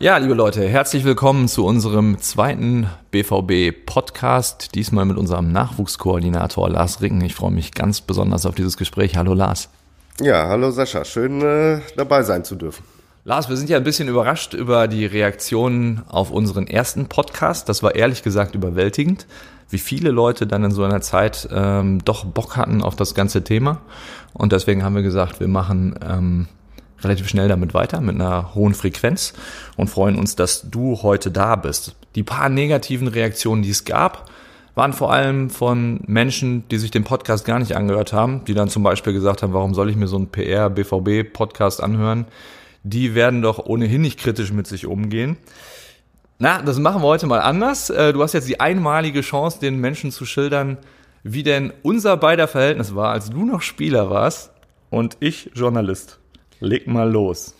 Ja, liebe Leute, herzlich willkommen zu unserem zweiten BVB-Podcast. Diesmal mit unserem Nachwuchskoordinator Lars Ricken. Ich freue mich ganz besonders auf dieses Gespräch. Hallo Lars. Ja, hallo Sascha. Schön äh, dabei sein zu dürfen. Lars, wir sind ja ein bisschen überrascht über die Reaktionen auf unseren ersten Podcast. Das war ehrlich gesagt überwältigend, wie viele Leute dann in so einer Zeit ähm, doch Bock hatten auf das ganze Thema. Und deswegen haben wir gesagt, wir machen ähm, relativ schnell damit weiter, mit einer hohen Frequenz und freuen uns, dass du heute da bist. Die paar negativen Reaktionen, die es gab, waren vor allem von Menschen, die sich den Podcast gar nicht angehört haben, die dann zum Beispiel gesagt haben, warum soll ich mir so einen PR-BVB-Podcast anhören? Die werden doch ohnehin nicht kritisch mit sich umgehen. Na, das machen wir heute mal anders. Äh, du hast jetzt die einmalige Chance, den Menschen zu schildern, wie denn unser beider Verhältnis war, als du noch Spieler warst und ich Journalist. Leg mal los.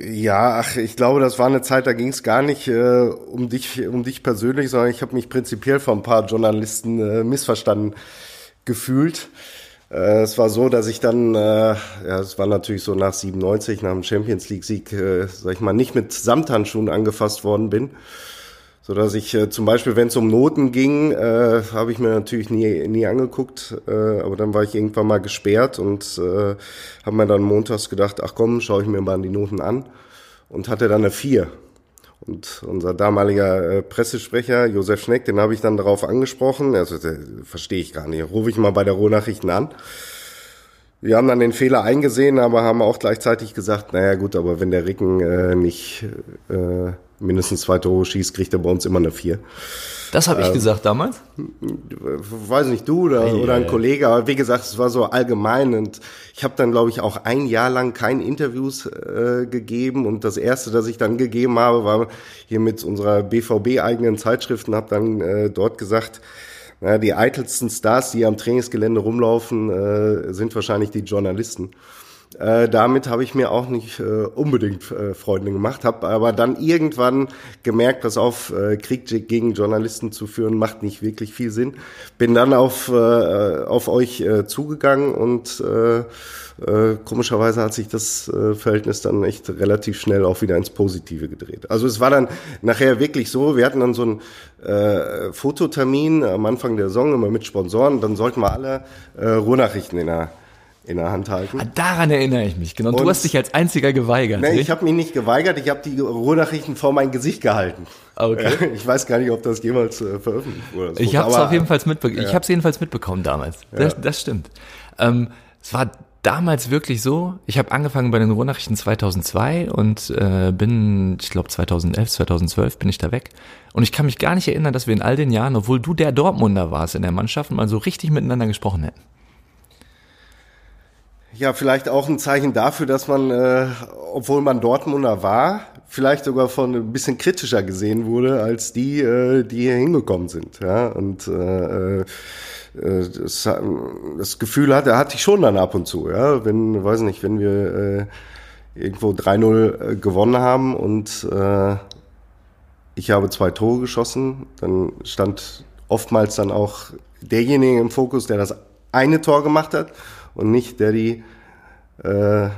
Ja, ach, ich glaube, das war eine Zeit, da ging es gar nicht äh, um dich, um dich persönlich, sondern ich habe mich prinzipiell von ein paar Journalisten äh, missverstanden gefühlt. Äh, es war so, dass ich dann, äh, ja, es war natürlich so nach 97, nach dem Champions League-Sieg, äh, sag ich mal, nicht mit Samthandschuhen angefasst worden bin so dass ich äh, zum Beispiel, wenn es um Noten ging, äh, habe ich mir natürlich nie, nie angeguckt, äh, aber dann war ich irgendwann mal gesperrt und äh, habe mir dann montags gedacht, ach komm, schaue ich mir mal die Noten an und hatte dann eine vier. Und unser damaliger äh, Pressesprecher, Josef Schneck, den habe ich dann darauf angesprochen, also verstehe ich gar nicht, rufe ich mal bei der Rohnachrichten an. Wir haben dann den Fehler eingesehen, aber haben auch gleichzeitig gesagt, naja gut, aber wenn der Ricken äh, nicht äh, mindestens zwei Tore schießt, kriegt er bei uns immer eine vier. Das habe ich ähm, gesagt damals? Weiß nicht, du oder, hey, oder ein. Kollege, aber wie gesagt, es war so allgemein und ich habe dann, glaube ich, auch ein Jahr lang keine Interviews äh, gegeben und das erste, das ich dann gegeben habe, war hier mit unserer BVB-eigenen Zeitschriften, habe dann äh, dort gesagt, na, die eitelsten Stars, die am Trainingsgelände rumlaufen, äh, sind wahrscheinlich die Journalisten. Äh, damit habe ich mir auch nicht äh, unbedingt äh, Freunde gemacht, habe aber dann irgendwann gemerkt, dass auf äh, Krieg gegen Journalisten zu führen macht nicht wirklich viel Sinn. Bin dann auf äh, auf euch äh, zugegangen und äh, äh, komischerweise hat sich das äh, Verhältnis dann echt relativ schnell auch wieder ins Positive gedreht. Also es war dann nachher wirklich so, wir hatten dann so einen äh, Fototermin am Anfang der Saison immer mit Sponsoren, dann sollten wir alle äh, Ruhrnachrichten in der in der Hand halten. Ah, daran erinnere ich mich, genau. Und du hast dich als einziger geweigert. Nee, ich habe mich nicht geweigert, ich habe die Ruhrnachrichten vor mein Gesicht gehalten. Okay. Ich weiß gar nicht, ob das jemals äh, veröffentlicht wurde. Ich habe es auf jeden Fall mitbekommen. Ja. Ich habe jedenfalls mitbekommen damals. Das, ja. das stimmt. Ähm, es war damals wirklich so. Ich habe angefangen bei den Ruhrnachrichten 2002 und äh, bin, ich glaube 2011, 2012 bin ich da weg. Und ich kann mich gar nicht erinnern, dass wir in all den Jahren, obwohl du der Dortmunder warst in der Mannschaft, mal so richtig miteinander gesprochen hätten. Ja, vielleicht auch ein Zeichen dafür, dass man, äh, obwohl man Dortmunder war, vielleicht sogar von ein bisschen kritischer gesehen wurde als die, äh, die hier hingekommen sind. Ja, und äh, äh, das, das Gefühl hatte, hatte ich schon dann ab und zu. Ja, wenn, weiß nicht, wenn wir äh, irgendwo 3-0 äh, gewonnen haben und äh, ich habe zwei Tore geschossen, dann stand oftmals dann auch derjenige im Fokus, der das eine Tor gemacht hat und nicht der die, äh,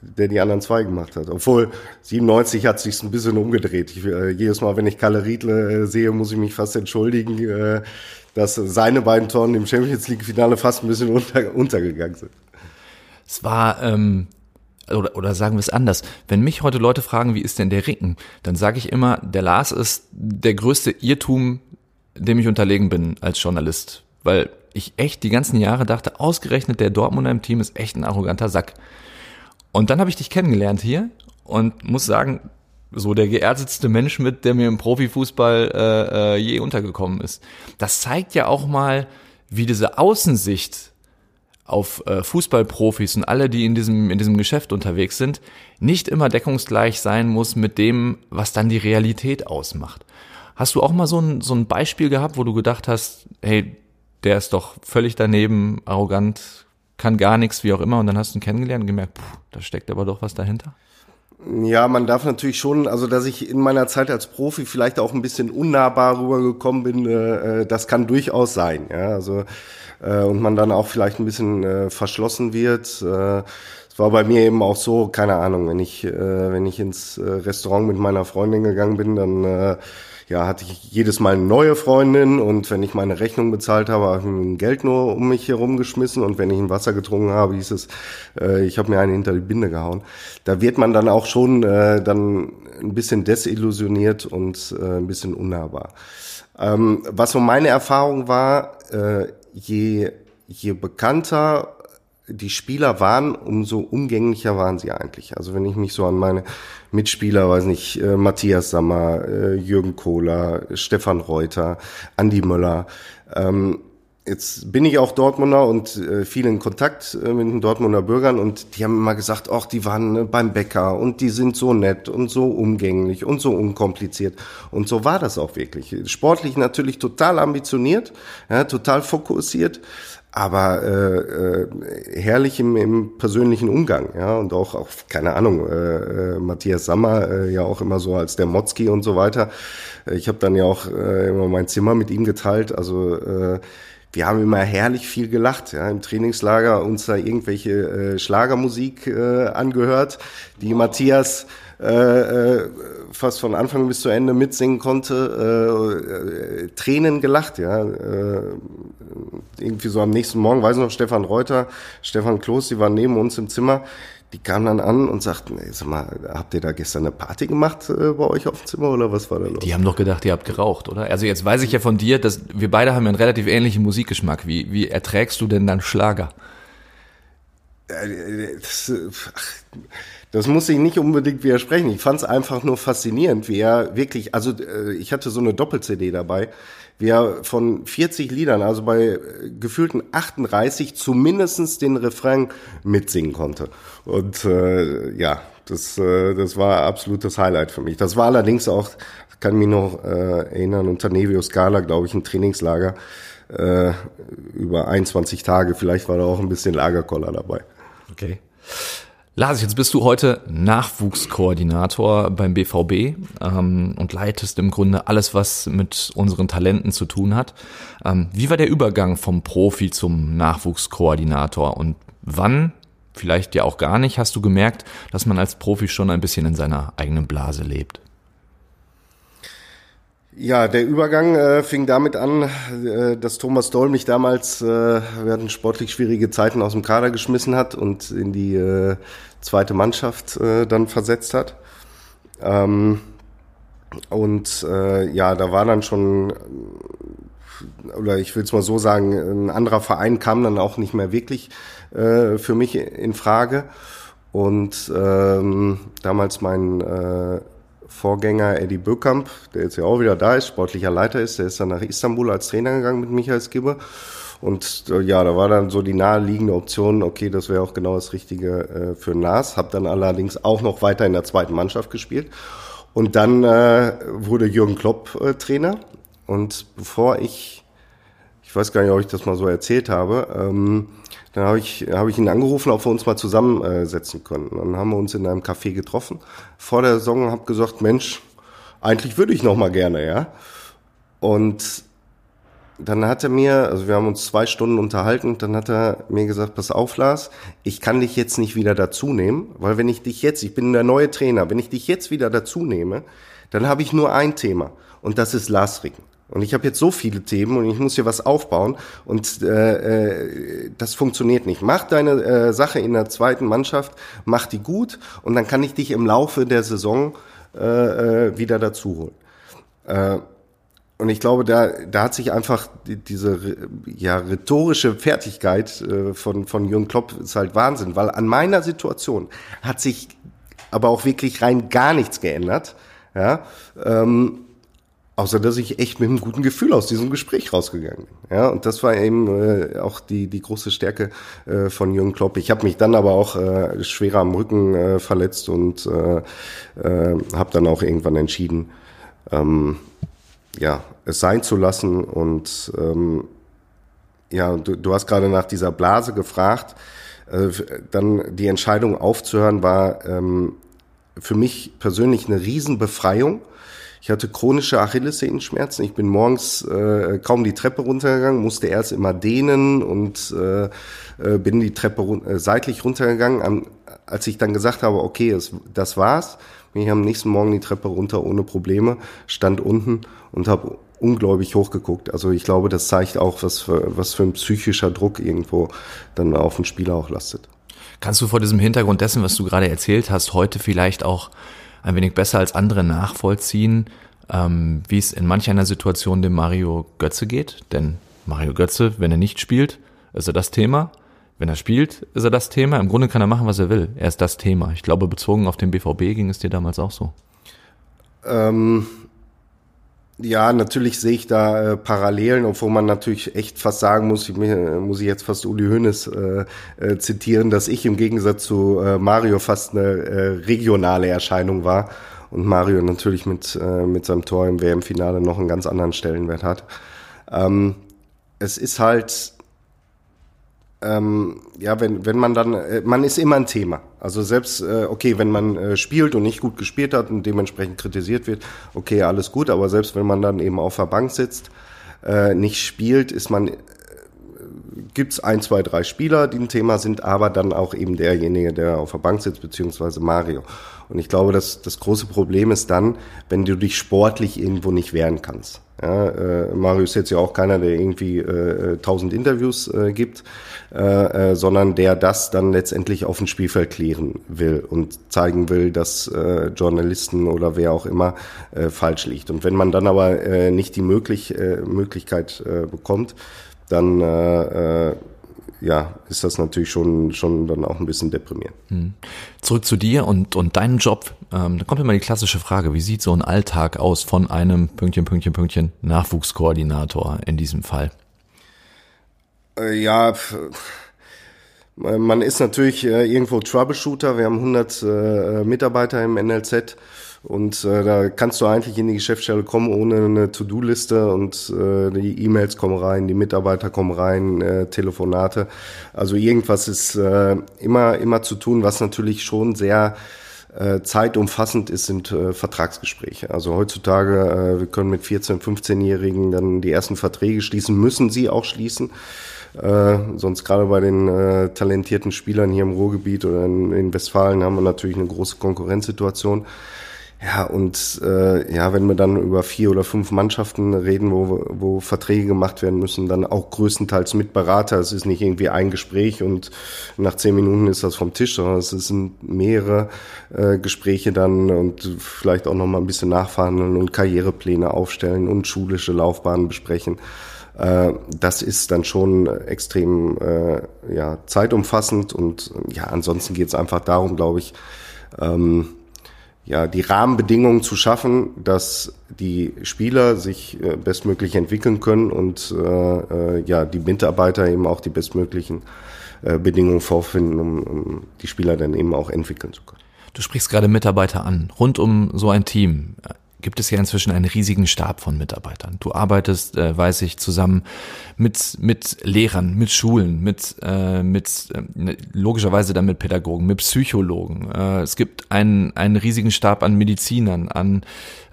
der die anderen zwei gemacht hat. Obwohl 97 hat sich ein bisschen umgedreht. Ich, äh, jedes Mal, wenn ich Kalle Riedle äh, sehe, muss ich mich fast entschuldigen, äh, dass seine beiden Toren im Champions League Finale fast ein bisschen unter, untergegangen sind. Es war ähm, oder, oder sagen wir es anders, wenn mich heute Leute fragen, wie ist denn der Ricken, dann sage ich immer, der Lars ist der größte Irrtum, dem ich unterlegen bin als Journalist. Weil ich echt die ganzen Jahre dachte, ausgerechnet der Dortmunder im Team ist echt ein arroganter Sack. Und dann habe ich dich kennengelernt hier und muss sagen, so der geerdetetste Mensch mit, der mir im Profifußball äh, äh, je untergekommen ist. Das zeigt ja auch mal, wie diese Außensicht auf äh, Fußballprofis und alle, die in diesem, in diesem Geschäft unterwegs sind, nicht immer deckungsgleich sein muss mit dem, was dann die Realität ausmacht. Hast du auch mal so ein, so ein Beispiel gehabt, wo du gedacht hast, hey, der ist doch völlig daneben, arrogant, kann gar nichts, wie auch immer. Und dann hast du ihn kennengelernt und gemerkt, puh, da steckt aber doch was dahinter. Ja, man darf natürlich schon, also dass ich in meiner Zeit als Profi vielleicht auch ein bisschen unnahbar rübergekommen bin, äh, äh das kann durchaus sein. Ja, also äh, und man dann auch vielleicht ein bisschen äh, verschlossen wird. Äh, es war bei mir eben auch so, keine Ahnung, wenn ich, äh, wenn ich ins äh, Restaurant mit meiner Freundin gegangen bin, dann äh, ja, hatte ich jedes Mal eine neue Freundin und wenn ich meine Rechnung bezahlt habe, habe ich mir Geld nur um mich herum geschmissen und wenn ich ein Wasser getrunken habe, hieß es, äh, ich habe mir einen hinter die Binde gehauen. Da wird man dann auch schon äh, dann ein bisschen desillusioniert und äh, ein bisschen unnahbar. Ähm, was so meine Erfahrung war, äh, je, je bekannter die Spieler waren, umso umgänglicher waren sie eigentlich. Also wenn ich mich so an meine Mitspieler, weiß nicht, äh, Matthias Sammer, äh, Jürgen Kohler, Stefan Reuter, Andi Möller, ähm, Jetzt bin ich auch Dortmunder und äh, viel in Kontakt äh, mit den Dortmunder Bürgern und die haben immer gesagt, ach, die waren äh, beim Bäcker und die sind so nett und so umgänglich und so unkompliziert. Und so war das auch wirklich. Sportlich natürlich total ambitioniert, ja, total fokussiert aber äh, äh, herrlich im, im persönlichen Umgang, ja, und auch, auch keine Ahnung, äh, äh, Matthias Sammer äh, ja auch immer so als der Motzki und so weiter. Äh, ich habe dann ja auch äh, immer mein Zimmer mit ihm geteilt, also äh, wir haben immer herrlich viel gelacht, ja, im Trainingslager uns da irgendwelche äh, Schlagermusik äh, angehört, die Matthias äh, äh, fast von Anfang bis zu Ende mitsingen konnte, äh, äh, Tränen gelacht, ja. Äh, irgendwie so am nächsten Morgen, weiß ich noch, Stefan Reuter, Stefan Kloß, die waren neben uns im Zimmer, die kamen dann an und sagten, ey, sag mal, habt ihr da gestern eine Party gemacht äh, bei euch auf dem Zimmer oder was war da los? Die haben doch gedacht, ihr habt geraucht, oder? Also jetzt weiß ich ja von dir, dass wir beide haben einen relativ ähnlichen Musikgeschmack. Wie, wie erträgst du denn dann Schlager? Äh, das, ach, das muss ich nicht unbedingt widersprechen. Ich fand es einfach nur faszinierend, wie er wirklich, also äh, ich hatte so eine Doppel-CD dabei, wie er von 40 Liedern, also bei äh, gefühlten 38, zumindestens den Refrain mitsingen konnte. Und äh, ja, das, äh, das war absolut das Highlight für mich. Das war allerdings auch, kann mich noch äh, erinnern, unter Nevio Scala, glaube ich, ein Trainingslager äh, über 21 Tage. Vielleicht war da auch ein bisschen Lagerkoller dabei. Okay. Lars, jetzt bist du heute Nachwuchskoordinator beim BVB ähm, und leitest im Grunde alles, was mit unseren Talenten zu tun hat. Ähm, wie war der Übergang vom Profi zum Nachwuchskoordinator und wann, vielleicht ja auch gar nicht, hast du gemerkt, dass man als Profi schon ein bisschen in seiner eigenen Blase lebt? Ja, der Übergang äh, fing damit an, äh, dass Thomas Doll mich damals, äh, wir hatten sportlich schwierige Zeiten aus dem Kader geschmissen hat und in die äh, zweite Mannschaft äh, dann versetzt hat. Ähm, und äh, ja, da war dann schon, oder ich will es mal so sagen, ein anderer Verein kam dann auch nicht mehr wirklich äh, für mich in Frage. Und ähm, damals mein äh, Vorgänger Eddie Böckamp, der jetzt ja auch wieder da ist, sportlicher Leiter ist, der ist dann nach Istanbul als Trainer gegangen mit Michael Skibbe. Und äh, ja, da war dann so die naheliegende Option, okay, das wäre auch genau das Richtige äh, für Nas. Hab dann allerdings auch noch weiter in der zweiten Mannschaft gespielt. Und dann äh, wurde Jürgen Klopp äh, Trainer. Und bevor ich, ich weiß gar nicht, ob ich das mal so erzählt habe, ähm, dann habe ich, hab ich ihn angerufen, ob wir uns mal zusammensetzen können. Dann haben wir uns in einem Café getroffen vor der Saison und habe gesagt, Mensch, eigentlich würde ich noch mal gerne, ja. Und dann hat er mir, also wir haben uns zwei Stunden unterhalten dann hat er mir gesagt, pass auf, Lars, ich kann dich jetzt nicht wieder dazu nehmen, weil wenn ich dich jetzt, ich bin der neue Trainer, wenn ich dich jetzt wieder dazu nehme, dann habe ich nur ein Thema und das ist Lars Ricken. Und ich habe jetzt so viele Themen und ich muss hier was aufbauen und äh, äh, das funktioniert nicht. Mach deine äh, Sache in der zweiten Mannschaft, mach die gut und dann kann ich dich im Laufe der Saison äh, äh, wieder dazu holen. Äh, und ich glaube, da, da hat sich einfach die, diese ja, rhetorische Fertigkeit äh, von, von Jürgen Klopp ist halt Wahnsinn, weil an meiner Situation hat sich aber auch wirklich rein gar nichts geändert. Ja, ähm, Außer dass ich echt mit einem guten Gefühl aus diesem Gespräch rausgegangen bin. Ja, und das war eben äh, auch die die große Stärke äh, von Jürgen Klopp. Ich habe mich dann aber auch äh, schwerer am Rücken äh, verletzt und äh, äh, habe dann auch irgendwann entschieden, ähm, ja, es sein zu lassen. Und ähm, ja, du, du hast gerade nach dieser Blase gefragt. Äh, dann die Entscheidung aufzuhören war ähm, für mich persönlich eine Riesenbefreiung Ich hatte chronische Achillessehenschmerzen. Ich bin morgens äh, kaum die Treppe runtergegangen, musste erst immer dehnen und äh, äh bin die Treppe run äh, seitlich runtergegangen. Am, als ich dann gesagt habe, okay, es, das war's, bin ich am nächsten Morgen die Treppe runter ohne Probleme, stand unten und habe unglaublich hochgeguckt. Also ich glaube, das zeigt auch, was für, was für ein psychischer Druck irgendwo dann auf den Spieler auch lastet. Kannst du vor diesem Hintergrund dessen, was du gerade erzählt hast, heute vielleicht auch ein wenig besser als andere nachvollziehen, ähm, wie es in manch einer Situation dem Mario Götze geht? Denn Mario Götze, wenn er nicht spielt, ist er das Thema. Wenn er spielt, ist er das Thema. Im Grunde kann er machen, was er will. Er ist das Thema. Ich glaube, bezogen auf den BVB ging es dir damals auch so. Ähm, ja, natürlich sehe ich da äh, Parallelen, obwohl man natürlich echt fast sagen muss, ich, muss ich jetzt fast Uli Hoeneß äh, äh, zitieren, dass ich im Gegensatz zu äh, Mario fast eine äh, regionale Erscheinung war und Mario natürlich mit, äh, mit seinem Tor im WM-Finale noch einen ganz anderen Stellenwert hat. Ähm, es ist halt ähm, ja, wenn, wenn man dann, äh, man ist immer ein Thema. Also selbst, äh, okay, wenn man äh, spielt und nicht gut gespielt hat und dementsprechend kritisiert wird, okay, alles gut, aber selbst wenn man dann eben auf der Bank sitzt, äh, nicht spielt, ist man, äh, gibt's ein, zwei, drei Spieler, die ein Thema sind, aber dann auch eben derjenige, der auf der Bank sitzt, beziehungsweise Mario. Und ich glaube, dass das große Problem ist dann, wenn du dich sportlich irgendwo nicht wehren kannst. Ja, äh, Mario ist jetzt ja auch keiner, der irgendwie äh, tausend Interviews äh, gibt, äh, äh, sondern der das dann letztendlich auf dem Spielfeld klären will und zeigen will, dass äh, Journalisten oder wer auch immer äh, falsch liegt. Und wenn man dann aber äh, nicht die möglich, äh, Möglichkeit äh, bekommt, dann äh, äh, ja, ist das natürlich schon, schon dann auch ein bisschen deprimierend. Hm. Zurück zu dir und, und deinem Job. Ähm, da kommt immer die klassische Frage, wie sieht so ein Alltag aus von einem Pünktchen, Pünktchen, Pünktchen Nachwuchskoordinator in diesem Fall? Äh, ja, man ist natürlich äh, irgendwo Troubleshooter. Wir haben 100 äh, Mitarbeiter im NLZ und äh, da kannst du eigentlich in die Geschäftsstelle kommen ohne eine To-Do-Liste und äh, die E-Mails kommen rein, die Mitarbeiter kommen rein, äh, Telefonate. Also irgendwas ist äh, immer, immer zu tun, was natürlich schon sehr äh, zeitumfassend ist, sind äh, Vertragsgespräche. Also heutzutage, äh, wir können mit 14-, 15-Jährigen dann die ersten Verträge schließen, müssen sie auch schließen. Äh, sonst gerade bei den äh, talentierten Spielern hier im Ruhrgebiet oder in, in Westfalen haben wir natürlich eine große Konkurrenzsituation. Ja, und äh, ja, wenn wir dann über vier oder fünf Mannschaften reden, wo, wo Verträge gemacht werden müssen, dann auch größtenteils mit Berater. Es ist nicht irgendwie ein Gespräch und nach zehn Minuten ist das vom Tisch, sondern es sind mehrere äh, Gespräche dann und vielleicht auch noch mal ein bisschen nachverhandeln und Karrierepläne aufstellen und schulische Laufbahnen besprechen. Äh, das ist dann schon extrem äh, ja, zeitumfassend und ja, ansonsten geht es einfach darum, glaube ich, ähm, ja, die Rahmenbedingungen zu schaffen, dass die Spieler sich äh, bestmöglich entwickeln können und äh, äh, ja, die Mitarbeiter eben auch die bestmöglichen äh, Bedingungen vorfinden, um, um die Spieler dann eben auch entwickeln zu können. Du sprichst gerade Mitarbeiter an. Rund um so ein Team gibt es ja inzwischen einen riesigen Stab von Mitarbeitern. Du arbeitest, äh, weiß ich, zusammen mit mit Lehrern, mit Schulen, mit äh, mit äh, logischerweise dann mit Pädagogen, mit Psychologen. Äh, es gibt einen einen riesigen Stab an Medizinern, an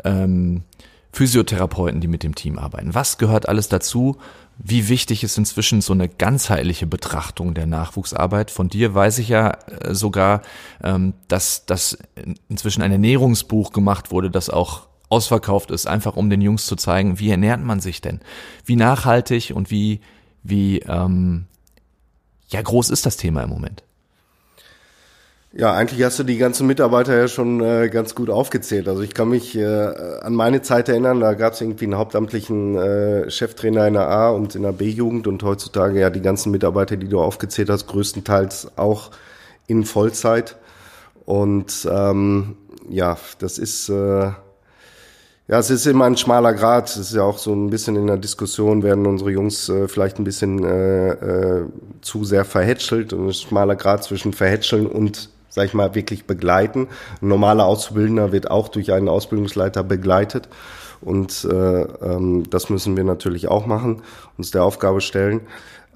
ähm, Physiotherapeuten, die mit dem Team arbeiten. Was gehört alles dazu? Wie wichtig ist inzwischen so eine ganzheitliche Betrachtung der Nachwuchsarbeit? Von dir weiß ich ja äh, sogar, ähm, dass, dass inzwischen ein Ernährungsbuch gemacht wurde, das auch ausverkauft ist, einfach um den Jungs zu zeigen, wie ernährt man sich denn? Wie nachhaltig und wie, wie ähm, ja groß ist das Thema im Moment? Ja, eigentlich hast du die ganzen Mitarbeiter ja schon äh, ganz gut aufgezählt. Also ich kann mich äh, an meine Zeit erinnern, da gab es irgendwie einen hauptamtlichen äh, Cheftrainer in der A und in der B-Jugend und heutzutage ja die ganzen Mitarbeiter, die du aufgezählt hast, größtenteils auch in Vollzeit. Und ähm, ja, das ist äh, ja, es ist immer ein schmaler Grad. Es ist ja auch so ein bisschen in der Diskussion, werden unsere Jungs äh, vielleicht ein bisschen äh, äh, zu sehr verhätschelt. Und ein schmaler Grad zwischen verhätscheln und, sag ich mal, wirklich begleiten. Ein normaler Auszubildender wird auch durch einen Ausbildungsleiter begleitet. Und äh, ähm, das müssen wir natürlich auch machen, uns der Aufgabe stellen.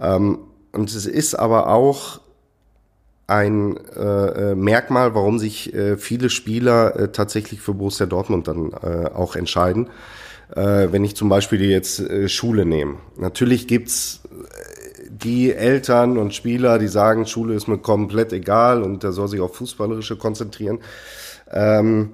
Ähm, und es ist aber auch ein äh, Merkmal, warum sich äh, viele Spieler äh, tatsächlich für Borussia Dortmund dann äh, auch entscheiden. Äh, wenn ich zum Beispiel jetzt äh, Schule nehme. Natürlich gibt's äh, die Eltern und Spieler, die sagen, Schule ist mir komplett egal und der soll sich auf Fußballerische konzentrieren. Ähm,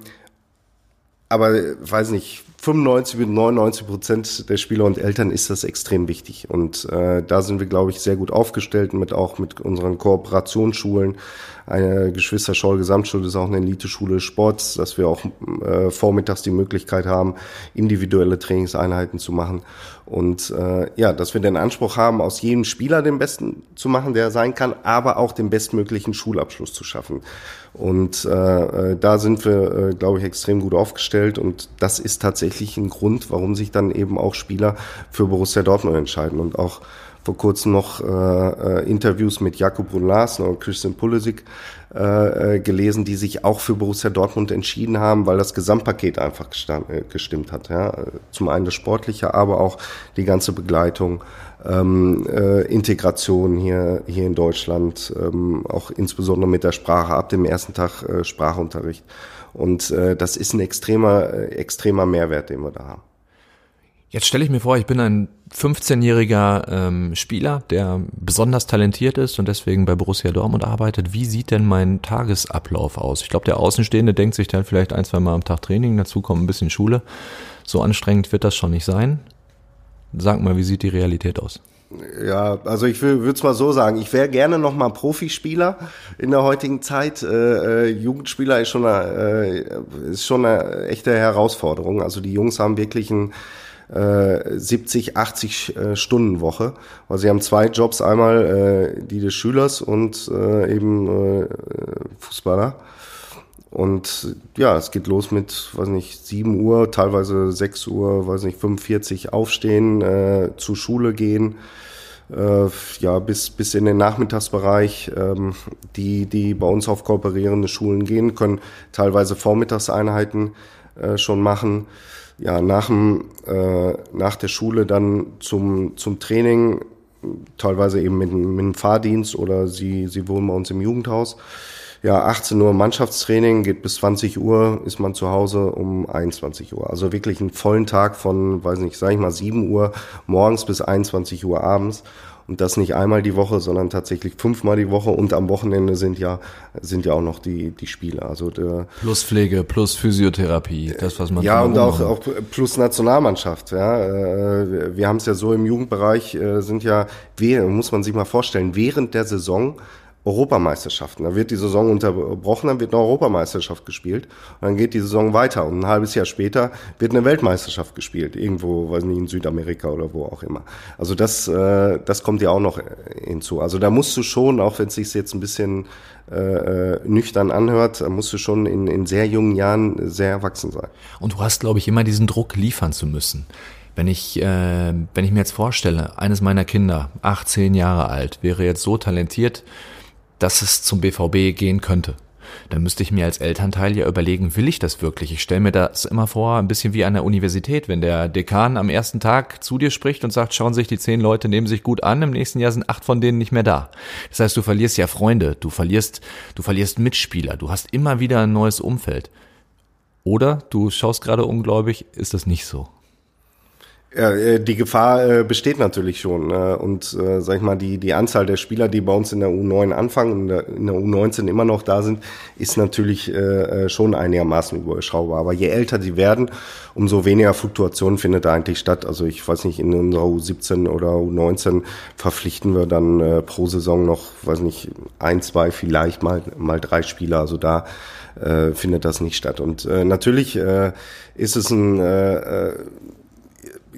aber weiß nicht, 95 bis 99 Prozent der Spieler und Eltern ist das extrem wichtig. Und äh, da sind wir, glaube ich, sehr gut aufgestellt mit auch mit unseren Kooperationsschulen. Eine Geschwister Scholl Gesamtschule ist auch eine Elite-Schule Sports, dass wir auch äh, vormittags die Möglichkeit haben, individuelle Trainingseinheiten zu machen. Und äh, ja, dass wir den Anspruch haben, aus jedem Spieler den Besten zu machen, der er sein kann, aber auch den bestmöglichen Schulabschluss zu schaffen. Und äh, äh da sind wir, äh, glaube ich, extrem gut aufgestellt. Und das ist tatsächlich ein Grund, warum sich dann eben auch Spieler für Borussia Dortmund entscheiden. Und auch vor kurzem noch äh, äh, Interviews mit Jakub Brun Larsen und Christian Pulisic äh, äh, gelesen, die sich auch für Borussia Dortmund entschieden haben, weil das Gesamtpaket einfach äh, gestimmt hat. Ja? Zum einen das Sportliche, aber auch die ganze Begleitung, ähm, äh, Integration hier, hier in Deutschland, ähm, auch insbesondere mit der Sprache, ab dem ersten Tag äh, Sprachunterricht. Und äh, das ist ein extremer, äh, extremer Mehrwert, den wir da haben. Jetzt stelle ich mir vor, ich bin ein 15-jähriger ähm, Spieler, der besonders talentiert ist und deswegen bei Borussia Dortmund arbeitet. Wie sieht denn mein Tagesablauf aus? Ich glaube, der Außenstehende denkt sich dann vielleicht ein, zwei Mal am Tag Training, dazu kommt ein bisschen Schule. So anstrengend wird das schon nicht sein. Sag mal, wie sieht die Realität aus? Ja, also ich würde es mal so sagen, ich wäre gerne noch mal Profispieler in der heutigen Zeit. Äh, äh, Jugendspieler ist schon eine, äh, ist schon eine echte Herausforderung. Also die Jungs haben wirklich ein 70, 80 äh, Stunden Woche. weil sie haben zwei Jobs, einmal äh, die des Schülers und äh, eben äh, Fußballer. Und ja, es geht los mit, weiß nicht, 7 Uhr, teilweise 6 Uhr, weiß nicht, 45 aufstehen, äh, zur Schule gehen, äh, ja, bis, bis in den Nachmittagsbereich. Ähm, die, die bei uns auf kooperierende Schulen gehen, können teilweise Vormittagseinheiten äh, schon machen ja, nach, dem, äh, nach der Schule dann zum, zum Training, teilweise eben mit, mit einem Fahrdienst oder sie, sie wohnen bei uns im Jugendhaus. Ja, 18 Uhr Mannschaftstraining, geht bis 20 Uhr, ist man zu Hause um 21 Uhr. Also wirklich einen vollen Tag von, weiß nicht, sag ich mal, 7 Uhr morgens bis 21 Uhr abends. Und das nicht einmal die Woche, sondern tatsächlich fünfmal die Woche. Und am Wochenende sind ja, sind ja auch noch die, die Spiele. Also der, plus Pflege, plus Physiotherapie, das, was man Ja, und auch, auch plus Nationalmannschaft. Ja. Äh, wir haben es ja so im Jugendbereich, äh, sind ja, muss man sich mal vorstellen, während der Saison Europameisterschaften. Da wird die Saison unterbrochen, dann wird eine Europameisterschaft gespielt und dann geht die Saison weiter und ein halbes Jahr später wird eine Weltmeisterschaft gespielt, irgendwo, weiß nicht, in Südamerika oder wo auch immer. Also das, äh, das kommt ja auch noch hinzu. Also da musst du schon, auch wenn es sich jetzt ein bisschen äh, äh, nüchtern anhört, musst du schon in, in sehr jungen Jahren sehr erwachsen sein. Und du hast, glaube ich, immer diesen Druck liefern zu müssen. Wenn ich, äh, wenn ich mir jetzt vorstelle, eines meiner Kinder, 18 Jahre alt, wäre jetzt so talentiert, dass es zum BVB gehen könnte. Dann müsste ich mir als Elternteil ja überlegen, will ich das wirklich? Ich stelle mir das immer vor, ein bisschen wie an der Universität, wenn der Dekan am ersten Tag zu dir spricht und sagt, schauen sich die zehn Leute, nehmen sich gut an, im nächsten Jahr sind acht von denen nicht mehr da. Das heißt, du verlierst ja Freunde, du verlierst, du verlierst Mitspieler, du hast immer wieder ein neues Umfeld. Oder du schaust gerade ungläubig, ist das nicht so? Ja, äh, die Gefahr äh, besteht natürlich schon. Äh, und sag ich mal, die, die Anzahl der Spieler, die bei uns in der U9 anfangen und in der U19 immer noch da sind, ist natürlich schon einigermaßen überschaubar. Aber je älter die werden, umso weniger Fluktuation findet da eigentlich statt. Also ich weiß nicht, in unserer U17 oder U19 verpflichten wir dann pro Saison noch, weiß nicht, ein, zwei, vielleicht mal, mal drei Spieler. Also da findet das nicht statt. Und natürlich ist es ein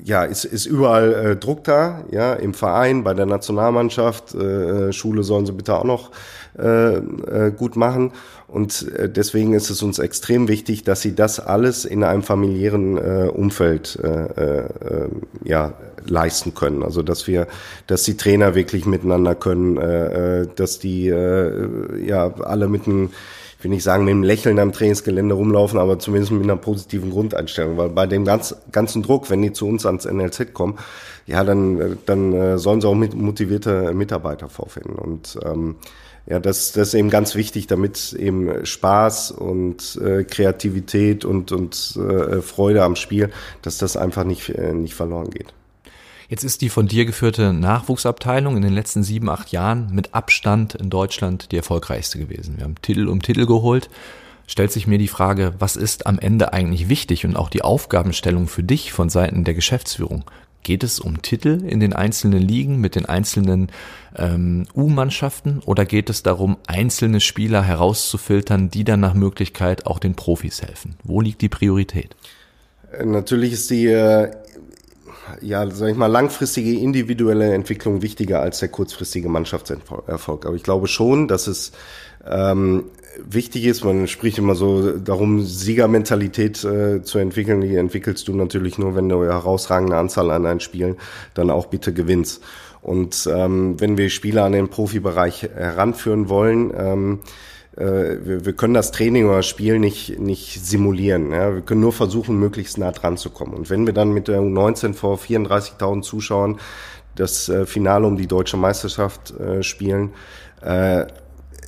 ja, ist, ist überall äh, Druck da, ja, im Verein, bei der Nationalmannschaft, äh, Schule sollen sie bitte auch noch äh, äh, gut machen. Und äh, deswegen ist es uns extrem wichtig, dass sie das alles in einem familiären äh, Umfeld äh, äh, ja, leisten können. Also dass wir, dass die Trainer wirklich miteinander können, äh, äh dass die äh, ja alle mit einem will nicht sagen, mit einem Lächeln am Trainingsgelände rumlaufen, aber zumindest mit einer positiven Grundeinstellung. Weil bei dem ganz, ganzen Druck, wenn die zu uns ans NLZ kommen, ja, dann, dann äh, sollen sie auch mit motivierte Mitarbeiter vorfinden. Und ähm, ja, das, das ist eben ganz wichtig, damit eben Spaß und äh, Kreativität und, und äh, Freude am Spiel, dass das einfach nicht, äh, nicht verloren geht. Jetzt ist die von dir geführte Nachwuchsabteilung in den letzten sieben, acht Jahren mit Abstand in Deutschland die erfolgreichste gewesen. Wir haben Titel um Titel geholt. Stellt sich mir die Frage, was ist am Ende eigentlich wichtig und auch die Aufgabenstellung für dich von Seiten der Geschäftsführung? Geht es um Titel in den einzelnen Ligen mit den einzelnen ähm, U-Mannschaften oder geht es darum, einzelne Spieler herauszufiltern, die dann nach Möglichkeit auch den Profis helfen? Wo liegt die Priorität? Natürlich ist die äh, ja, sag ich mal, langfristige individuelle Entwicklung wichtiger als der kurzfristige Mannschaftserfolg. Aber ich glaube schon, dass es ähm, wichtig ist, man spricht immer so darum, Siegermentalität äh, zu entwickeln. Die entwickelst du natürlich nur, wenn du eine herausragende Anzahl an deinen Spielen dann auch bitte gewinnst. Und ähm, wenn wir Spieler an den Profibereich heranführen wollen, ähm, äh, wir, wir können das Training oder Spiel nicht, nicht simulieren. Ja? Wir können nur versuchen, möglichst nah dran zu kommen. Und wenn wir dann mit der U19 vor 34.000 Zuschauern das äh, Finale um die deutsche Meisterschaft äh, spielen, äh,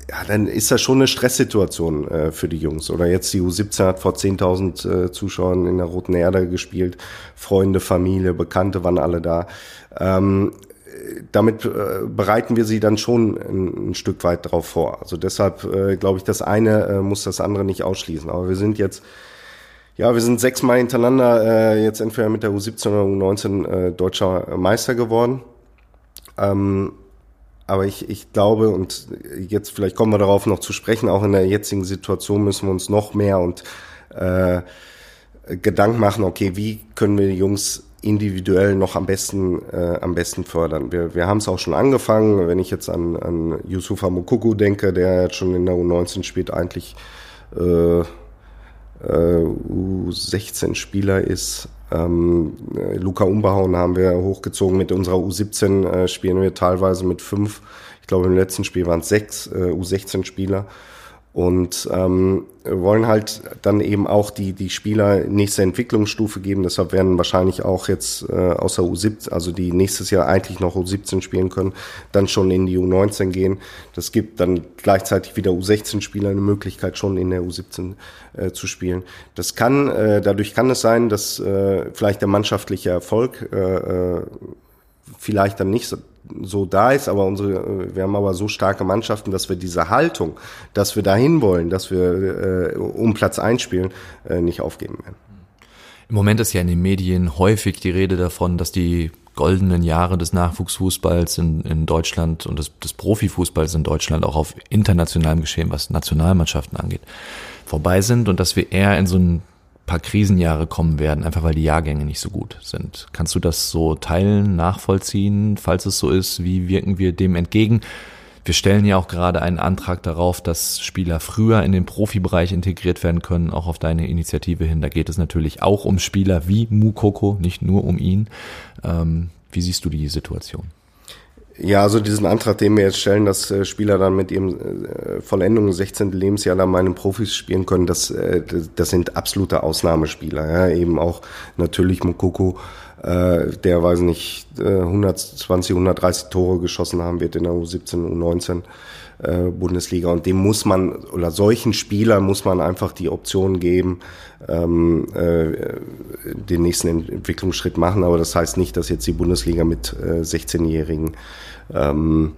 ja, dann ist das schon eine Stresssituation äh, für die Jungs. Oder jetzt die U17 hat vor 10.000 äh, Zuschauern in der Roten Erde gespielt. Freunde, Familie, Bekannte waren alle da. Ähm, damit äh, bereiten wir sie dann schon ein, ein, Stück weit darauf vor. Also deshalb äh, glaube ich, das eine äh, muss das andere nicht ausschließen. Aber wir sind jetzt, ja, wir sind sechsmal hintereinander äh, jetzt entweder mit der U17 oder U19 äh, deutscher Meister geworden. Ähm, aber ich, ich glaube, und jetzt vielleicht kommen wir darauf noch zu sprechen, auch in der jetzigen Situation müssen wir uns noch mehr und äh, Gedanken machen, okay, wie können wir die Jungs individuell noch am besten, äh, am besten fördern. Wir, wir haben es auch schon angefangen, wenn ich jetzt an, an Yusufa Mukuku denke, der jetzt schon in der U19 spielt, eigentlich äh, äh, U16-Spieler ist. Ähm, Luca Umbehauen haben wir hochgezogen mit unserer U17, äh, spielen wir teilweise mit fünf. Ich glaube, im letzten Spiel waren es sechs äh, U16-Spieler und ähm, wollen halt dann eben auch die die Spieler nächste Entwicklungsstufe geben. Deshalb werden wahrscheinlich auch jetzt äh, außer U17, also die nächstes Jahr eigentlich noch U17 spielen können, dann schon in die U19 gehen. Das gibt dann gleichzeitig wieder U16-Spieler eine Möglichkeit, schon in der U17 äh, zu spielen. Das kann, äh, dadurch kann es sein, dass äh, vielleicht der mannschaftliche Erfolg äh, äh vielleicht dann nicht so so da ist, aber unsere, wir haben aber so starke Mannschaften, dass wir diese Haltung, dass wir dahin wollen, dass wir äh, um Platz einspielen, äh, nicht aufgeben werden. Im Moment ist ja in den Medien häufig die Rede davon, dass die goldenen Jahre des Nachwuchsfußballs in, in Deutschland und des, des Profifußballs in Deutschland auch auf internationalem Geschehen, was Nationalmannschaften angeht, vorbei sind und dass wir eher in so ein paar Krisenjahre kommen werden, einfach weil die Jahrgänge nicht so gut sind. Kannst du das so teilen, nachvollziehen? Falls es so ist, wie wirken wir dem entgegen? Wir stellen ja auch gerade einen Antrag darauf, dass Spieler früher in den Profibereich integriert werden können, auch auf deine Initiative hin. Da geht es natürlich auch um Spieler wie Mukoko, nicht nur um ihn. Ähm, wie siehst du die Situation? Ja, also diesen Antrag, den wir jetzt stellen, dass äh, Spieler dann mit ihrem äh, Vollendung 16. Lebensjahr dann meinen Profis spielen können, das, äh, das sind absolute Ausnahmespieler. Ja, eben auch natürlich Mokoko, äh, der weiß nicht, äh, 120, 130 Tore geschossen haben wird in der U17, U19 äh, Bundesliga. Und dem muss man, oder solchen Spielern muss man einfach die Option geben, ähm, äh, den nächsten Entwicklungsschritt machen. Aber das heißt nicht, dass jetzt die Bundesliga mit äh, 16-Jährigen ähm,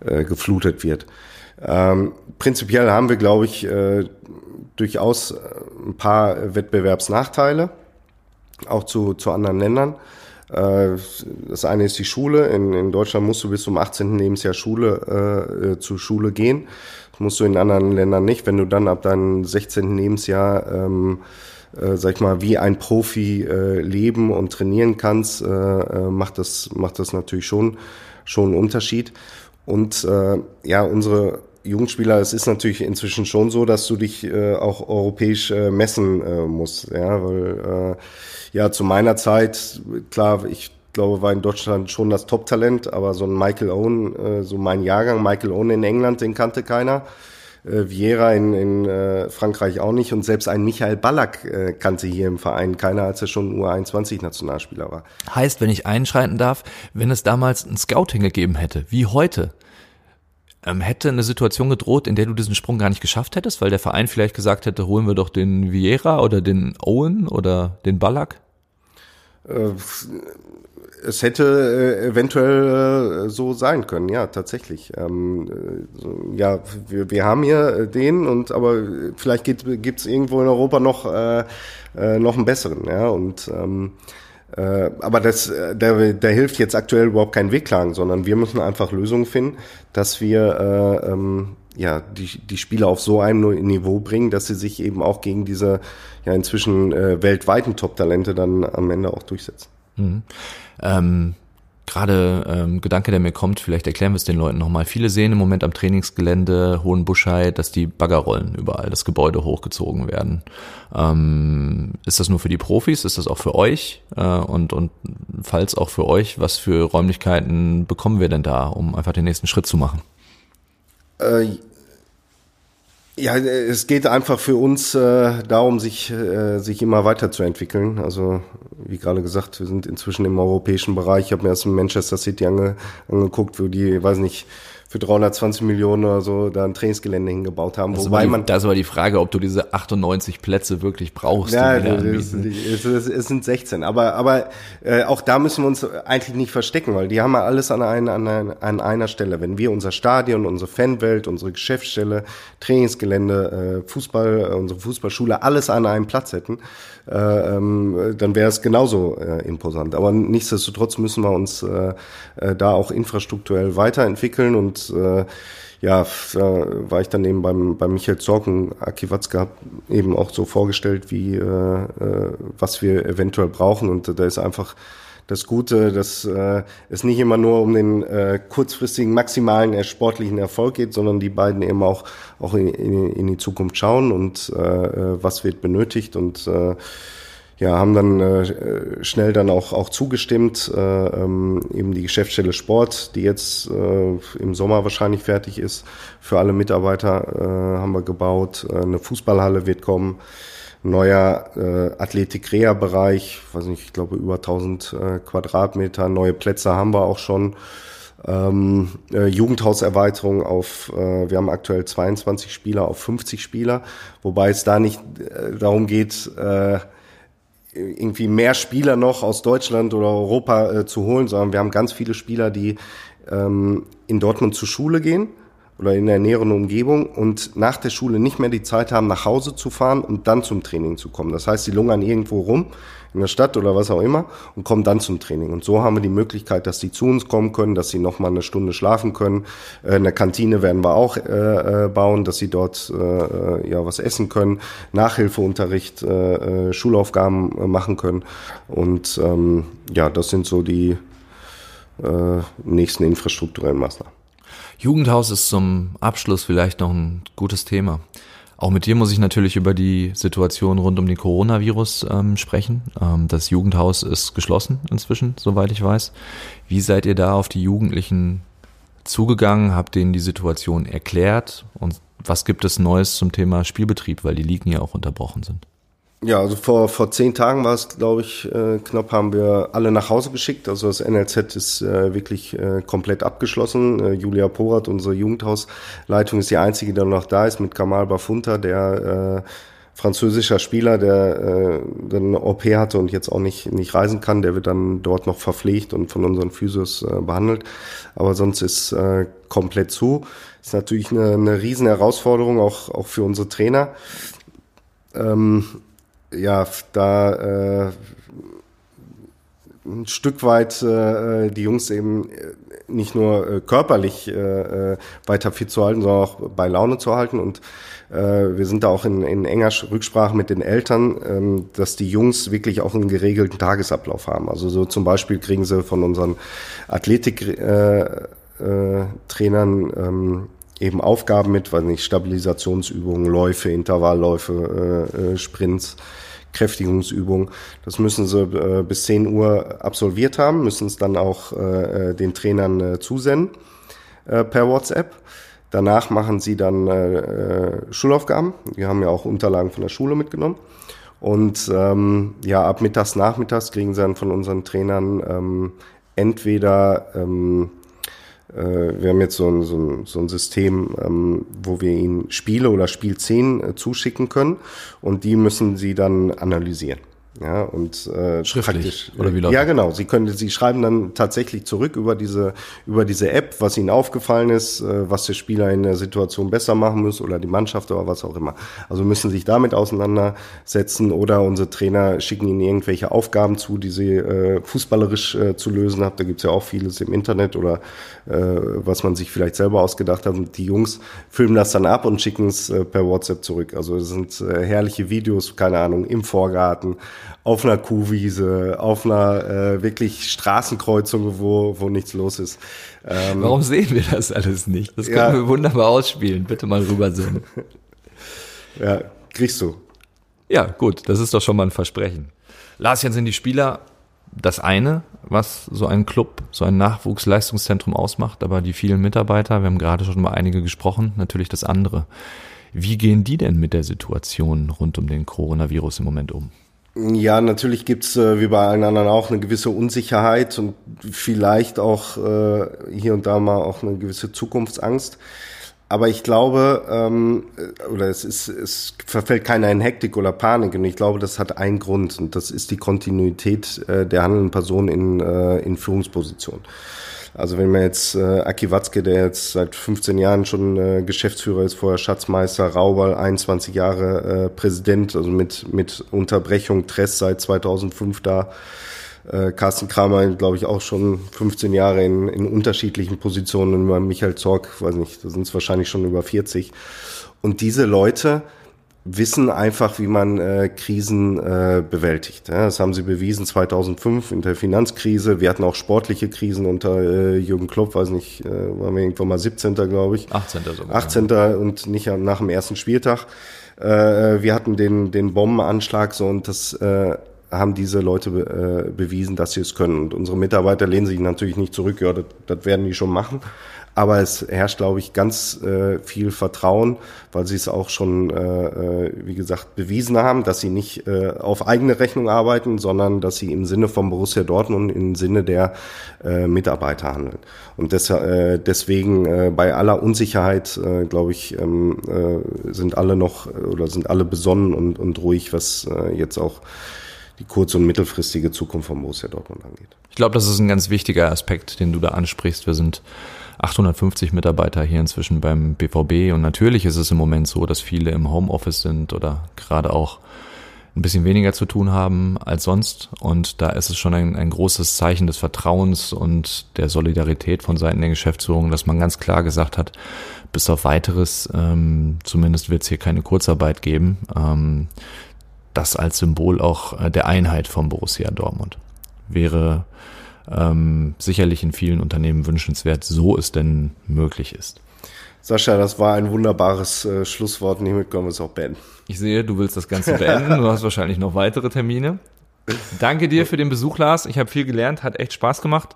äh, geflutet wird. Ähm, prinzipiell haben wir, glaube ich, äh, durchaus ein paar Wettbewerbsnachteile, auch zu, zu anderen Ländern. Äh, das eine ist die Schule. In, in Deutschland musst du bis zum 18. Lebensjahr Schule, äh, äh, zur Schule gehen. Das musst du in anderen Ländern nicht. Wenn du dann ab deinem 16. Lebensjahr, ähm, äh, sag ich mal, wie ein Profi äh, leben und trainieren kannst, äh, äh, macht das, macht das natürlich schon, schon einen Unterschied. Und äh, ja, unsere Jugendspieler, es ist natürlich inzwischen schon so, dass du dich äh, auch europäisch äh, messen äh, musst, ja, weil äh, ja zu meiner Zeit klar, ich glaube, war in Deutschland schon das Top-Talent, aber so ein Michael Owen, äh, so mein Jahrgang, Michael Owen in England, den kannte keiner. äh, Vieira in, in äh, Frankreich auch nicht und selbst ein Michael Ballack äh, kannte hier im Verein keiner, als er schon U21-Nationalspieler war. Heißt, wenn ich einschreiten darf, wenn es damals ein Scouting gegeben hätte, wie heute, ähm, hätte eine Situation gedroht, in der du diesen Sprung gar nicht geschafft hättest, weil der Verein vielleicht gesagt hätte, holen wir doch den Vieira oder den Owen oder den Ballack? Äh, es hätte äh, eventuell äh, so sein können, ja, tatsächlich. Ähm, äh, ja, wir, wir haben hier den und aber vielleicht gibt es irgendwo in Europa noch noch einen besseren, ja und ähm, äh, aber das, der, der hilft jetzt aktuell überhaupt keinen Wegklagen, sondern wir müssen einfach Lösungen finden, dass wir äh, ähm, ja die, die Spieler auf so einem Niveau bringen, dass sie sich eben auch gegen diese ja inzwischen äh, weltweiten Top-Talente dann am Ende auch durchsetzen. Mhm. Ähm, Gerade ähm, Gedanke, der mir kommt, vielleicht erklären wir es den Leuten nochmal. Viele sehen im Moment am Trainingsgelände Hohenbuschei, dass die Baggerrollen überall das Gebäude hochgezogen werden. Ähm, ist das nur für die Profis? Ist das auch für euch? Äh, und, und falls auch für euch, was für Räumlichkeiten bekommen wir denn da, um einfach den nächsten Schritt zu machen? Äh, ja, es geht einfach für uns äh, darum, sich, äh, sich immer weiterzuentwickeln. Also wie gerade gesagt, wir sind inzwischen im europäischen Bereich. Ich habe mir in Manchester City ange, angeguckt, wo die, weiß nicht, für 320 Millionen oder so da ein Trainingsgelände hingebaut haben. Das Wobei die, man. Das war die Frage, ob du diese 98 Plätze wirklich brauchst. Ja, es, sind 16. Aber, aber äh, auch da müssen wir uns eigentlich nicht verstecken, weil die haben ja alles an, ein, an, ein, an einer Stelle. Wenn wir unser Stadion, unsere Fanwelt, unsere Geschäftsstelle, Trainingsgelände, äh, Fußball, äh, unsere Fußballschule, alles an einem Platz hätten, äh, ähm, dann wäre es genauso äh, imposant. Aber nichtsdestotrotz müssen wir uns äh, äh, da auch infrastrukturell weiterentwickeln und äh, ja, da war ich dann eben beim, beim Michael Zorken, Aki Watzke, eben auch so vorgestellt, wie äh, äh, was wir eventuell brauchen. Und da ist einfach das Gute, dass äh, es nicht immer nur um den äh, kurzfristigen maximalen sportlichen Erfolg geht, sondern die beiden eben auch auch in, in, in die Zukunft schauen und äh, äh, was wird benötigt und äh, ja, haben dann äh, schnell dann auch auch zugestimmt. Äh, ähm, eben die Geschäftsstelle Sport, die jetzt äh, im Sommer wahrscheinlich fertig ist, für alle Mitarbeiter äh, haben wir gebaut. Äh, eine Fußballhalle wird kommen neuer äh, Athletik-Reha-Bereich, weiß nicht, ich glaube über 1000 äh, Quadratmeter, neue Plätze haben wir auch schon. Ähm, äh, Jugendhauserweiterung auf, äh, wir haben aktuell 22 Spieler auf 50 Spieler, wobei es da nicht äh, darum geht, äh, irgendwie mehr Spieler noch aus Deutschland oder Europa äh, zu holen, sondern wir haben ganz viele Spieler, die ähm, in Dortmund zur Schule gehen oder in der näheren Umgebung und nach der Schule nicht mehr die Zeit haben, nach Hause zu fahren und dann zum Training zu kommen. Das heißt, sie lungern irgendwo rum in der Stadt oder was auch immer und kommen dann zum Training. Und so haben wir die Möglichkeit, dass sie zu uns kommen können, dass sie noch mal eine Stunde schlafen können. Äh, eine Kantine werden wir auch äh, äh, bauen, dass sie dort äh, ja was essen können, Nachhilfeunterricht, äh, äh Schulaufgaben äh, machen können. Und ähm, ja, das sind so die äh, nächsten infrastrukturellen Maßnahmen. Jugendhaus ist zum Abschluss vielleicht noch ein gutes Thema. Auch mit dir muss ich natürlich über die Situation rund um den Coronavirus ähm, sprechen. Ähm, das Jugendhaus ist geschlossen inzwischen, soweit ich weiß. Wie seid ihr da auf die Jugendlichen zugegangen? Habt denen die Situation erklärt? Und was gibt es Neues zum Thema Spielbetrieb, weil die Ligen ja auch unterbrochen sind? Ja, also vor, vor zehn Tagen war es, glaube ich, äh, knapp haben wir alle nach Hause geschickt. Also das NLZ ist äh, wirklich äh, komplett abgeschlossen. Äh, Julia Porat, unsere Jugendhausleitung, ist die einzige, die noch da ist, mit Kamal Bafunta, der äh, französischer Spieler, der äh, eine OP hatte und jetzt auch nicht, nicht reisen kann. Der wird dann dort noch verpflegt und von unseren Physios äh, behandelt. Aber sonst ist äh, komplett zu. Ist natürlich eine, eine riesen Herausforderung, auch, auch für unsere Trainer. Ähm, ja, da äh, ein Stück weit äh, die Jungs eben äh, nicht nur äh, körperlich äh, äh, weiter fit zu halten, sondern auch bei Laune zu halten. Und äh, wir sind da auch in, in enger Rücksprache mit den Eltern, ähm, dass die Jungs wirklich auch einen geregelten Tagesablauf haben. Also so zum Beispiel kriegen sie von unseren Athletiktrainern äh, äh, Trainern, ähm, eben Aufgaben mit, weiß nicht, Stabilisationsübungen, Läufe, Intervallläufe, äh, äh, Sprints, Kräftigungsübungen. Das müssen sie äh, bis 10 Uhr absolviert haben, müssen es dann auch äh, den Trainern äh, zusenden äh, per WhatsApp. Danach machen sie dann äh, äh, Schulaufgaben. Wir haben ja auch Unterlagen von der Schule mitgenommen. Und ähm, ja, ab mittags, nachmittags kriegen sie dann von unseren Trainern ähm, entweder, ähm, äh, wir haben jetzt so ein, so ein, so ein System, ähm, wo wir ihnen Spiele oder Spielszenen äh, zuschicken können und die müssen sie dann analysieren. Ja, und äh, schriftlich oder wie läuft Ja, genau. Sie können, Sie schreiben dann tatsächlich zurück über diese über diese App, was Ihnen aufgefallen ist, äh, was der Spieler in der Situation besser machen muss oder die Mannschaft oder was auch immer. Also müssen sich damit auseinandersetzen oder unsere Trainer schicken Ihnen irgendwelche Aufgaben zu, die Sie äh, fußballerisch äh, zu lösen haben. Da gibt's ja auch vieles im Internet oder äh, was man sich vielleicht selber ausgedacht hat. Und die Jungs filmen das dann ab und schicken es äh, per WhatsApp zurück. Also es sind äh, herrliche Videos, keine Ahnung, im Vorgarten auf einer Kuhwiese, auf einer äh, wirklich Straßenkreuzung, wo, wo nichts los ist. Ähm, Warum sehen wir das alles nicht? Das können ja, wir wunderbar ausspielen. Bitte mal rübersehen. ja, kriegst du. Ja, gut, das ist doch schon mal ein Versprechen. Lars, jetzt sind die Spieler das eine, was so ein Club, so ein Nachwuchsleistungszentrum ausmacht, aber die vielen Mitarbeiter, wir haben gerade schon mal einige gesprochen, natürlich das andere. Wie gehen die denn mit der Situation rund um den Coronavirus im Moment um? Ja, natürlich gibt's äh, wie bei allen anderen auch eine gewisse Unsicherheit und vielleicht auch äh, hier und da mal auch eine gewisse Zukunftsangst. Aber ich glaube, ähm, äh, oder es ist, es verfällt keiner in Hektik oder Panik. Und ich glaube, das hat einen Grund und das ist die Kontinuität äh, der handelnden Person in, äh, in Führungsposition. Also wenn man jetzt äh, Aki Watzke, der jetzt seit 15 Jahren schon äh, Geschäftsführer ist, vorher Schatzmeister, Raubal 21 Jahre äh, Präsident, also mit, mit Unterbrechung Tress seit 2005 da. Äh, Carsten Kramer, glaube ich, auch schon 15 Jahre in, in unterschiedlichen Positionen. Michael Zorg, weiß nicht, da sind es wahrscheinlich schon über 40. Und diese Leute, wissen einfach, wie man äh, Krisen äh, bewältigt. Ja, das haben sie bewiesen 2005 in der Finanzkrise. Wir hatten auch sportliche Krisen unter äh, Jürgen Klopp, weiß nicht, äh, waren wir irgendwann mal 17. glaube ich. 18. sogar. 18. und nicht nach dem ersten Spieltag. Äh, wir hatten den, den Bombenanschlag so und das äh, haben diese Leute be, äh, bewiesen, dass sie es können. Und unsere Mitarbeiter lehnen sich natürlich nicht zurück, ja, das, das werden die schon machen. Aber es herrscht, glaube ich, ganz äh, viel Vertrauen, weil sie es auch schon, äh, äh, wie gesagt, bewiesen haben, dass sie nicht äh, auf eigene Rechnung arbeiten, sondern dass sie im Sinne von Borussia Dortmund im Sinne der äh, Mitarbeiter handeln. Und des, äh, deswegen äh, bei aller Unsicherheit, äh, glaube ich, ähm, äh, sind alle noch oder sind alle besonnen und, und ruhig, was äh, jetzt auch die kurz- und mittelfristige Zukunft von Borussia Dortmund angeht. Ich glaube, das ist ein ganz wichtiger Aspekt, den du da ansprichst. Wir sind 850 Mitarbeiter hier inzwischen beim BVB und natürlich ist es im Moment so, dass viele im Homeoffice sind oder gerade auch ein bisschen weniger zu tun haben als sonst. Und da ist es schon ein, ein großes Zeichen des Vertrauens und der Solidarität von Seiten der Geschäftsführung, dass man ganz klar gesagt hat, bis auf weiteres, ähm, zumindest wird es hier keine Kurzarbeit geben. Ähm, das als Symbol auch äh, der Einheit von Borussia Dortmund. Wäre ähm, sicherlich in vielen Unternehmen wünschenswert, so es denn möglich ist. Sascha, das war ein wunderbares äh, Schlusswort. Und hiermit können wir es auch beenden. Ich sehe, du willst das Ganze beenden. Du hast wahrscheinlich noch weitere Termine. Danke dir für den Besuch, Lars. Ich habe viel gelernt, hat echt Spaß gemacht.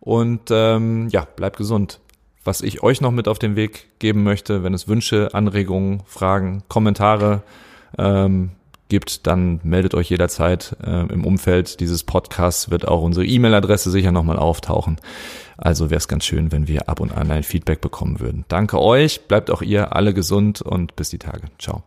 Und ähm, ja, bleib gesund. Was ich euch noch mit auf den Weg geben möchte, wenn es Wünsche, Anregungen, Fragen, Kommentare ähm, gibt, dann meldet euch jederzeit. Äh, Im Umfeld dieses Podcasts wird auch unsere E-Mail-Adresse sicher nochmal auftauchen. Also wäre es ganz schön, wenn wir ab und an ein Feedback bekommen würden. Danke euch, bleibt auch ihr alle gesund und bis die Tage. Ciao.